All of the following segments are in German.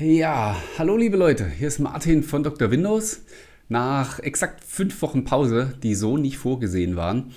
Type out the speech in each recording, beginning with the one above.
Ja, hallo liebe Leute, hier ist Martin von Dr. Windows. Nach exakt fünf Wochen Pause, die so nicht vorgesehen waren,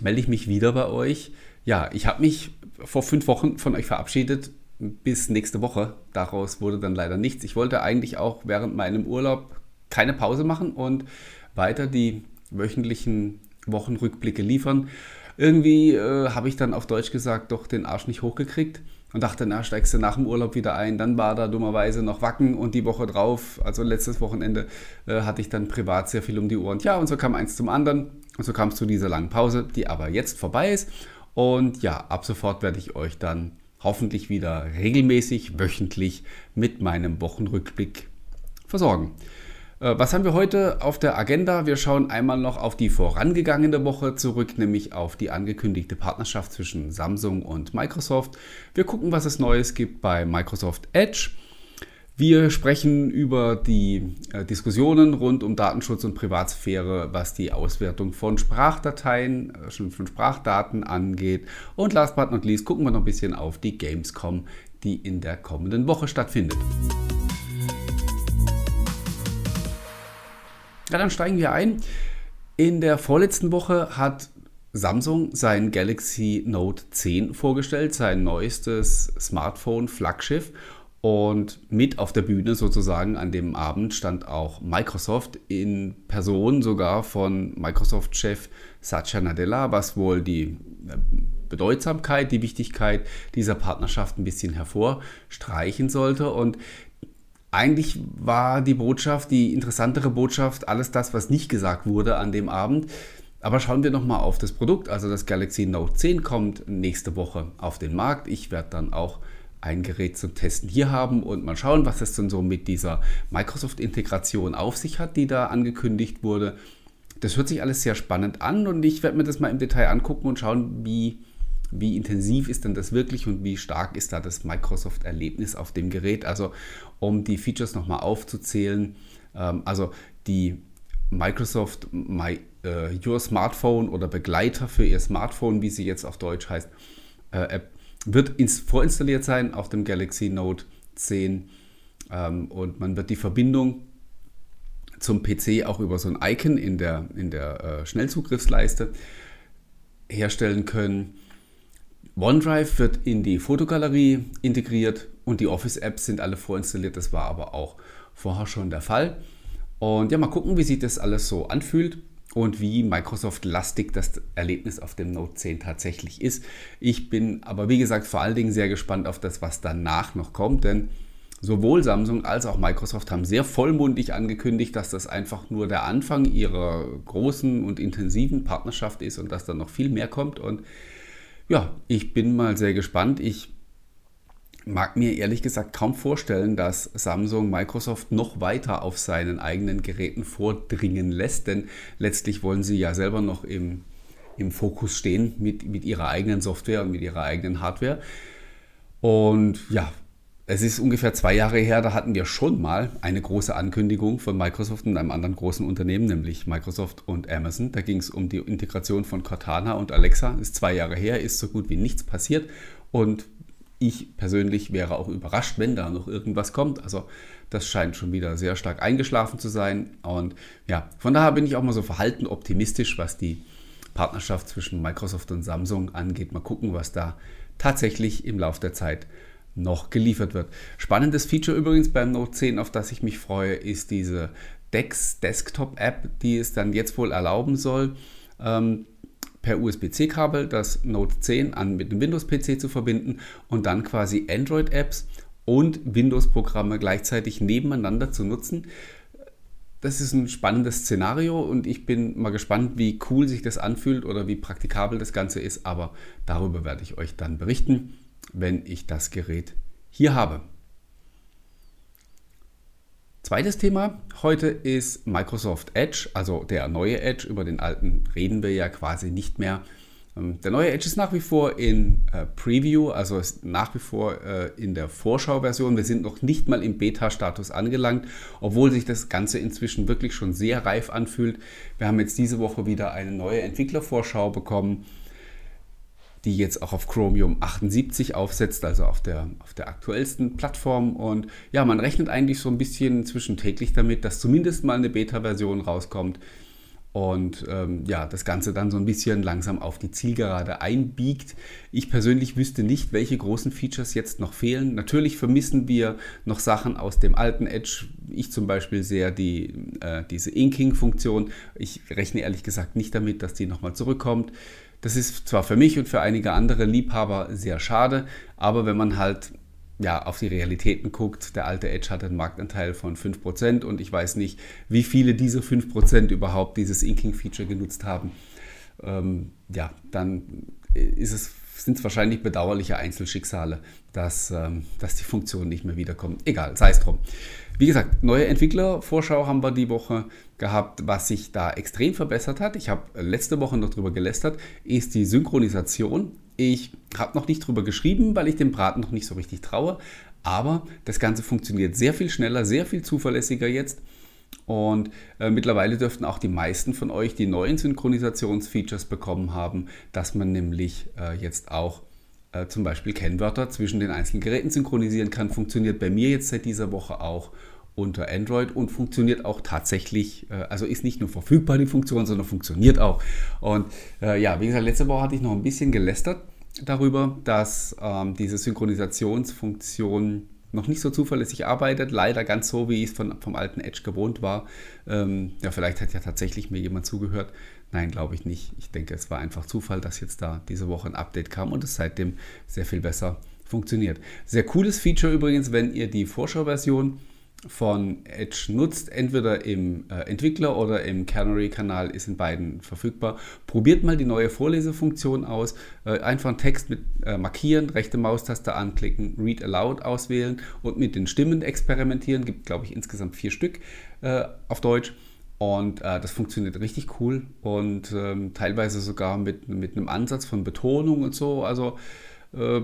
melde ich mich wieder bei euch. Ja, ich habe mich vor fünf Wochen von euch verabschiedet bis nächste Woche. Daraus wurde dann leider nichts. Ich wollte eigentlich auch während meinem Urlaub keine Pause machen und weiter die wöchentlichen Wochenrückblicke liefern. Irgendwie äh, habe ich dann auf Deutsch gesagt doch den Arsch nicht hochgekriegt und dachte, na, steigst du nach dem Urlaub wieder ein. Dann war da dummerweise noch Wacken und die Woche drauf, also letztes Wochenende, äh, hatte ich dann privat sehr viel um die Ohren. Ja, und so kam eins zum anderen und so kam es zu dieser langen Pause, die aber jetzt vorbei ist. Und ja, ab sofort werde ich euch dann hoffentlich wieder regelmäßig, wöchentlich mit meinem Wochenrückblick versorgen. Äh, was haben wir heute auf der Agenda? Wir schauen einmal noch auf die vorangegangene Woche zurück, nämlich auf die angekündigte Partnerschaft zwischen Samsung und Microsoft. Wir gucken, was es Neues gibt bei Microsoft Edge. Wir sprechen über die äh, Diskussionen rund um Datenschutz und Privatsphäre, was die Auswertung von Sprachdateien, äh, von Sprachdaten angeht. Und last but not least gucken wir noch ein bisschen auf die Gamescom, die in der kommenden Woche stattfindet. Ja, dann steigen wir ein. In der vorletzten Woche hat Samsung sein Galaxy Note 10 vorgestellt, sein neuestes Smartphone-Flaggschiff. Und mit auf der Bühne sozusagen an dem Abend stand auch Microsoft in Person sogar von Microsoft-Chef Satya Nadella, was wohl die äh, Bedeutsamkeit, die Wichtigkeit dieser Partnerschaft ein bisschen hervorstreichen sollte. Und eigentlich war die Botschaft, die interessantere Botschaft, alles das, was nicht gesagt wurde an dem Abend. Aber schauen wir nochmal auf das Produkt. Also das Galaxy Note 10 kommt nächste Woche auf den Markt. Ich werde dann auch ein Gerät zum Testen hier haben und mal schauen, was es denn so mit dieser Microsoft-Integration auf sich hat, die da angekündigt wurde. Das hört sich alles sehr spannend an und ich werde mir das mal im Detail angucken und schauen, wie wie intensiv ist denn das wirklich und wie stark ist da das Microsoft-Erlebnis auf dem Gerät. Also um die Features nochmal aufzuzählen, ähm, also die Microsoft My, äh, Your Smartphone oder Begleiter für Ihr Smartphone, wie sie jetzt auf Deutsch heißt, äh, App, wird ins, vorinstalliert sein auf dem Galaxy Note 10 ähm, und man wird die Verbindung zum PC auch über so ein Icon in der, in der äh, Schnellzugriffsleiste herstellen können. OneDrive wird in die Fotogalerie integriert und die Office-Apps sind alle vorinstalliert. Das war aber auch vorher schon der Fall. Und ja, mal gucken, wie sich das alles so anfühlt und wie Microsoft-lastig das Erlebnis auf dem Note 10 tatsächlich ist. Ich bin aber, wie gesagt, vor allen Dingen sehr gespannt auf das, was danach noch kommt, denn sowohl Samsung als auch Microsoft haben sehr vollmundig angekündigt, dass das einfach nur der Anfang ihrer großen und intensiven Partnerschaft ist und dass da noch viel mehr kommt. Und ja, ich bin mal sehr gespannt. Ich mag mir ehrlich gesagt kaum vorstellen, dass Samsung Microsoft noch weiter auf seinen eigenen Geräten vordringen lässt, denn letztlich wollen sie ja selber noch im, im Fokus stehen mit, mit ihrer eigenen Software und mit ihrer eigenen Hardware. Und ja, es ist ungefähr zwei Jahre her, da hatten wir schon mal eine große Ankündigung von Microsoft und einem anderen großen Unternehmen, nämlich Microsoft und Amazon. Da ging es um die Integration von Cortana und Alexa. Ist zwei Jahre her, ist so gut wie nichts passiert. Und ich persönlich wäre auch überrascht, wenn da noch irgendwas kommt. Also das scheint schon wieder sehr stark eingeschlafen zu sein. Und ja, von daher bin ich auch mal so verhalten optimistisch, was die Partnerschaft zwischen Microsoft und Samsung angeht. Mal gucken, was da tatsächlich im Laufe der Zeit passiert noch geliefert wird. Spannendes Feature übrigens beim Note 10, auf das ich mich freue, ist diese Dex Desktop App, die es dann jetzt wohl erlauben soll, ähm, per USB-C-Kabel das Note 10 an mit dem Windows-PC zu verbinden und dann quasi Android-Apps und Windows-Programme gleichzeitig nebeneinander zu nutzen. Das ist ein spannendes Szenario und ich bin mal gespannt, wie cool sich das anfühlt oder wie praktikabel das Ganze ist, aber darüber werde ich euch dann berichten wenn ich das Gerät hier habe. Zweites Thema heute ist Microsoft Edge, also der neue Edge. Über den alten reden wir ja quasi nicht mehr. Ähm, der neue Edge ist nach wie vor in äh, Preview, also ist nach wie vor äh, in der Vorschauversion. Wir sind noch nicht mal im Beta-Status angelangt, obwohl sich das Ganze inzwischen wirklich schon sehr reif anfühlt. Wir haben jetzt diese Woche wieder eine neue Entwicklervorschau bekommen die jetzt auch auf Chromium 78 aufsetzt, also auf der, auf der aktuellsten Plattform. Und ja, man rechnet eigentlich so ein bisschen zwischentäglich damit, dass zumindest mal eine Beta-Version rauskommt und ähm, ja, das Ganze dann so ein bisschen langsam auf die Zielgerade einbiegt. Ich persönlich wüsste nicht, welche großen Features jetzt noch fehlen. Natürlich vermissen wir noch Sachen aus dem alten Edge. Ich zum Beispiel sehr die, äh, diese Inking-Funktion. Ich rechne ehrlich gesagt nicht damit, dass die nochmal zurückkommt. Das ist zwar für mich und für einige andere Liebhaber sehr schade, aber wenn man halt ja, auf die Realitäten guckt, der alte Edge hat einen Marktanteil von 5% und ich weiß nicht, wie viele dieser 5% überhaupt dieses Inking-Feature genutzt haben. Ähm, ja, dann sind es wahrscheinlich bedauerliche Einzelschicksale, dass, ähm, dass die Funktion nicht mehr wiederkommt. Egal, sei es drum. Wie gesagt, neue Entwicklervorschau haben wir die Woche gehabt, was sich da extrem verbessert hat. Ich habe letzte Woche noch drüber gelästert, ist die Synchronisation ich habe noch nicht drüber geschrieben, weil ich dem Braten noch nicht so richtig traue. Aber das Ganze funktioniert sehr viel schneller, sehr viel zuverlässiger jetzt. Und äh, mittlerweile dürften auch die meisten von euch die neuen Synchronisationsfeatures bekommen haben, dass man nämlich äh, jetzt auch äh, zum Beispiel Kennwörter zwischen den einzelnen Geräten synchronisieren kann. Funktioniert bei mir jetzt seit dieser Woche auch unter Android und funktioniert auch tatsächlich, äh, also ist nicht nur verfügbar die Funktion, sondern funktioniert auch. Und äh, ja, wie gesagt, letzte Woche hatte ich noch ein bisschen gelästert darüber, dass ähm, diese Synchronisationsfunktion noch nicht so zuverlässig arbeitet, leider ganz so, wie ich es vom alten Edge gewohnt war. Ähm, ja, vielleicht hat ja tatsächlich mir jemand zugehört. Nein, glaube ich nicht. Ich denke, es war einfach Zufall, dass jetzt da diese Woche ein Update kam und es seitdem sehr viel besser funktioniert. Sehr cooles Feature übrigens, wenn ihr die Vorschauversion von Edge nutzt, entweder im äh, Entwickler oder im Canary-Kanal ist in beiden verfügbar. Probiert mal die neue Vorlesefunktion aus. Äh, einfach einen Text mit äh, markieren, rechte Maustaste anklicken, Read Aloud auswählen und mit den Stimmen experimentieren. Gibt, glaube ich, insgesamt vier Stück äh, auf Deutsch. Und äh, das funktioniert richtig cool und ähm, teilweise sogar mit, mit einem Ansatz von Betonung und so. Also äh,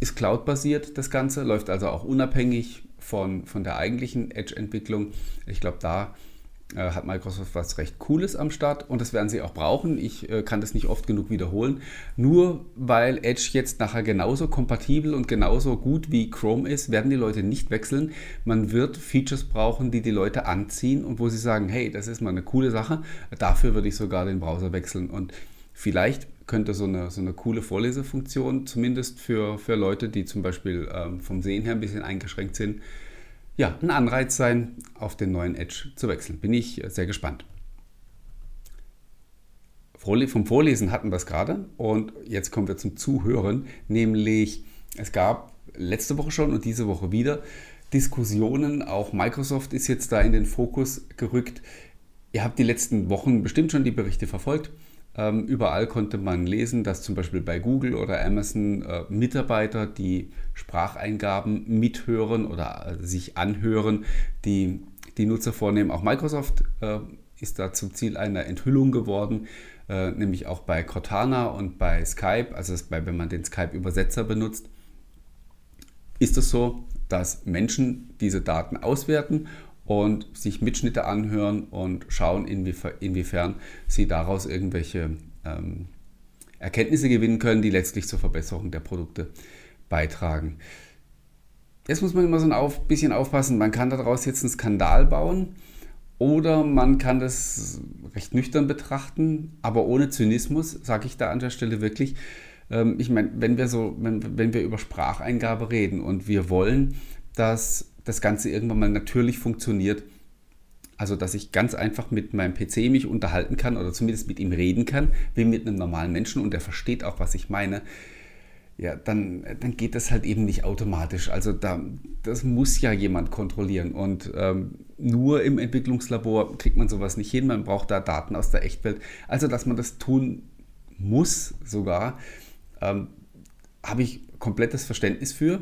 ist Cloud-basiert das Ganze, läuft also auch unabhängig von, von der eigentlichen Edge-Entwicklung. Ich glaube, da äh, hat Microsoft was recht Cooles am Start und das werden sie auch brauchen. Ich äh, kann das nicht oft genug wiederholen. Nur weil Edge jetzt nachher genauso kompatibel und genauso gut wie Chrome ist, werden die Leute nicht wechseln. Man wird Features brauchen, die die Leute anziehen und wo sie sagen, hey, das ist mal eine coole Sache. Dafür würde ich sogar den Browser wechseln und vielleicht könnte so eine, so eine coole Vorlesefunktion, zumindest für, für Leute, die zum Beispiel ähm, vom Sehen her ein bisschen eingeschränkt sind, ja, ein Anreiz sein, auf den neuen Edge zu wechseln. Bin ich sehr gespannt. Vom Vorlesen hatten wir es gerade und jetzt kommen wir zum Zuhören, nämlich es gab letzte Woche schon und diese Woche wieder Diskussionen, auch Microsoft ist jetzt da in den Fokus gerückt. Ihr habt die letzten Wochen bestimmt schon die Berichte verfolgt. Ähm, überall konnte man lesen, dass zum Beispiel bei Google oder Amazon äh, Mitarbeiter, die Spracheingaben mithören oder äh, sich anhören, die die Nutzer vornehmen. Auch Microsoft äh, ist da zum Ziel einer Enthüllung geworden, äh, nämlich auch bei Cortana und bei Skype, also bei, wenn man den Skype-Übersetzer benutzt, ist es so, dass Menschen diese Daten auswerten und sich Mitschnitte anhören und schauen, inwiefern sie daraus irgendwelche ähm, Erkenntnisse gewinnen können, die letztlich zur Verbesserung der Produkte beitragen. Jetzt muss man immer so ein auf, bisschen aufpassen, man kann daraus jetzt einen Skandal bauen oder man kann das recht nüchtern betrachten, aber ohne Zynismus, sage ich da an der Stelle wirklich. Ähm, ich meine, wenn wir so, wenn, wenn wir über Spracheingabe reden und wir wollen, dass das Ganze irgendwann mal natürlich funktioniert. Also, dass ich ganz einfach mit meinem PC mich unterhalten kann oder zumindest mit ihm reden kann, wie mit einem normalen Menschen und der versteht auch, was ich meine. Ja, dann, dann geht das halt eben nicht automatisch. Also, da, das muss ja jemand kontrollieren. Und ähm, nur im Entwicklungslabor kriegt man sowas nicht hin. Man braucht da Daten aus der Echtwelt. Also, dass man das tun muss sogar, ähm, habe ich komplettes Verständnis für.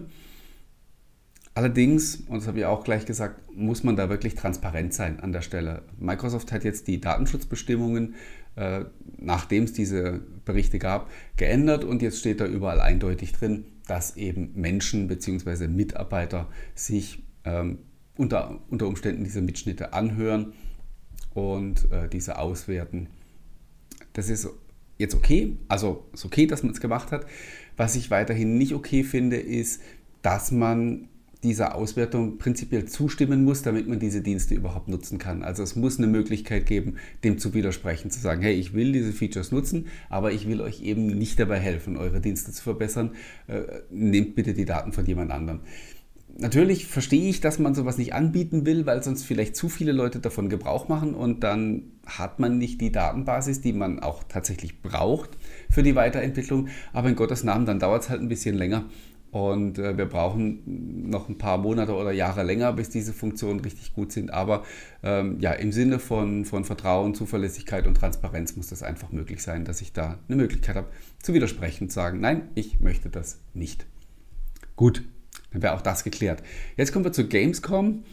Allerdings, und das habe ich auch gleich gesagt, muss man da wirklich transparent sein an der Stelle. Microsoft hat jetzt die Datenschutzbestimmungen, äh, nachdem es diese Berichte gab, geändert und jetzt steht da überall eindeutig drin, dass eben Menschen bzw. Mitarbeiter sich ähm, unter, unter Umständen diese Mitschnitte anhören und äh, diese auswerten. Das ist jetzt okay. Also ist okay, dass man es gemacht hat. Was ich weiterhin nicht okay finde, ist, dass man dieser Auswertung prinzipiell zustimmen muss, damit man diese Dienste überhaupt nutzen kann. Also es muss eine Möglichkeit geben, dem zu widersprechen, zu sagen, hey, ich will diese Features nutzen, aber ich will euch eben nicht dabei helfen, eure Dienste zu verbessern. Äh, nehmt bitte die Daten von jemand anderem. Natürlich verstehe ich, dass man sowas nicht anbieten will, weil sonst vielleicht zu viele Leute davon Gebrauch machen und dann hat man nicht die Datenbasis, die man auch tatsächlich braucht für die Weiterentwicklung. Aber in Gottes Namen, dann dauert es halt ein bisschen länger und äh, wir brauchen noch ein paar Monate oder Jahre länger, bis diese Funktionen richtig gut sind. Aber ähm, ja, im Sinne von, von Vertrauen, Zuverlässigkeit und Transparenz muss das einfach möglich sein, dass ich da eine Möglichkeit habe, zu widersprechen und sagen, nein, ich möchte das nicht. Gut, dann wäre auch das geklärt. Jetzt kommen wir zur Gamescom,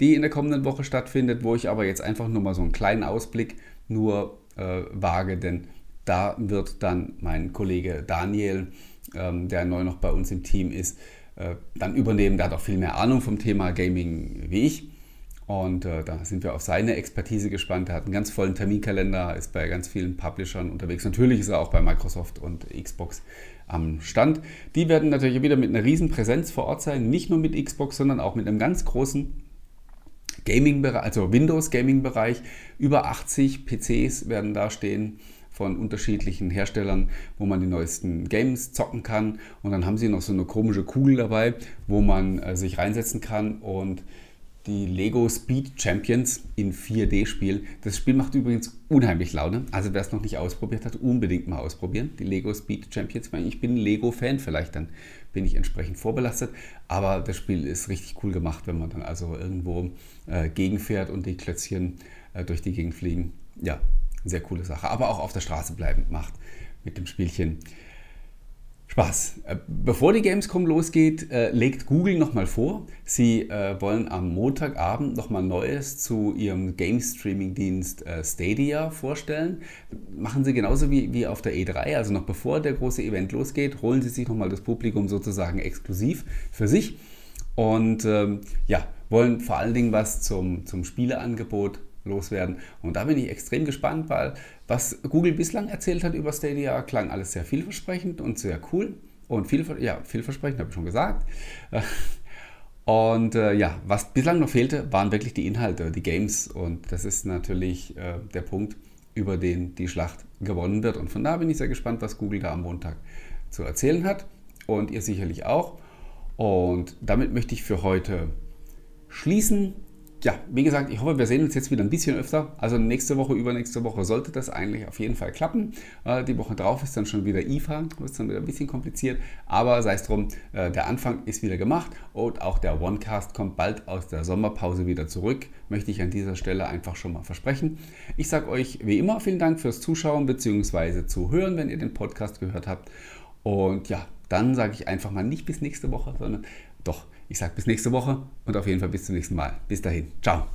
die in der kommenden Woche stattfindet, wo ich aber jetzt einfach nur mal so einen kleinen Ausblick nur äh, wage, denn da wird dann mein Kollege Daniel ähm, der neu noch bei uns im Team ist, äh, dann übernehmen. Der hat auch viel mehr Ahnung vom Thema Gaming wie ich. Und äh, da sind wir auf seine Expertise gespannt. Er hat einen ganz vollen Terminkalender, ist bei ganz vielen Publishern unterwegs. Natürlich ist er auch bei Microsoft und Xbox am Stand. Die werden natürlich wieder mit einer riesen Präsenz vor Ort sein. Nicht nur mit Xbox, sondern auch mit einem ganz großen Gaming-Bereich, also Windows-Gaming-Bereich. Über 80 PCs werden da stehen von unterschiedlichen Herstellern, wo man die neuesten Games zocken kann. Und dann haben sie noch so eine komische Kugel dabei, wo man äh, sich reinsetzen kann und die Lego Speed Champions in 4D spielen. Das Spiel macht übrigens unheimlich Laune. Also wer es noch nicht ausprobiert hat, unbedingt mal ausprobieren. Die Lego Speed Champions. Ich bin Lego-Fan, vielleicht dann bin ich entsprechend vorbelastet. Aber das Spiel ist richtig cool gemacht, wenn man dann also irgendwo äh, gegenfährt und die Klötzchen äh, durch die Gegend fliegen. Ja, sehr coole Sache. Aber auch auf der Straße bleiben macht mit dem Spielchen Spaß. Äh, bevor die Gamescom losgeht, äh, legt Google nochmal vor, sie äh, wollen am Montagabend nochmal Neues zu ihrem Game Streaming Dienst äh, Stadia vorstellen. Machen sie genauso wie, wie auf der E3, also noch bevor der große Event losgeht, holen sie sich nochmal das Publikum sozusagen exklusiv für sich und ähm, ja, wollen vor allen Dingen was zum, zum Spieleangebot loswerden. Und da bin ich extrem gespannt, weil was Google bislang erzählt hat über Stadia, klang alles sehr vielversprechend und sehr cool. Und viel, ja, vielversprechend habe ich schon gesagt. Und äh, ja, was bislang noch fehlte, waren wirklich die Inhalte, die Games. Und das ist natürlich äh, der Punkt, über den die Schlacht gewonnen wird. Und von da bin ich sehr gespannt, was Google da am Montag zu erzählen hat. Und ihr sicherlich auch. Und damit möchte ich für heute schließen ja, wie gesagt, ich hoffe, wir sehen uns jetzt wieder ein bisschen öfter. Also nächste Woche, übernächste Woche sollte das eigentlich auf jeden Fall klappen. Äh, die Woche drauf ist dann schon wieder IFA, ist dann wieder ein bisschen kompliziert. Aber sei es drum, äh, der Anfang ist wieder gemacht und auch der OneCast kommt bald aus der Sommerpause wieder zurück. Möchte ich an dieser Stelle einfach schon mal versprechen. Ich sage euch wie immer vielen Dank fürs Zuschauen bzw. Zuhören, wenn ihr den Podcast gehört habt. Und ja, dann sage ich einfach mal nicht bis nächste Woche, sondern doch ich sage bis nächste Woche und auf jeden Fall bis zum nächsten Mal. Bis dahin. Ciao.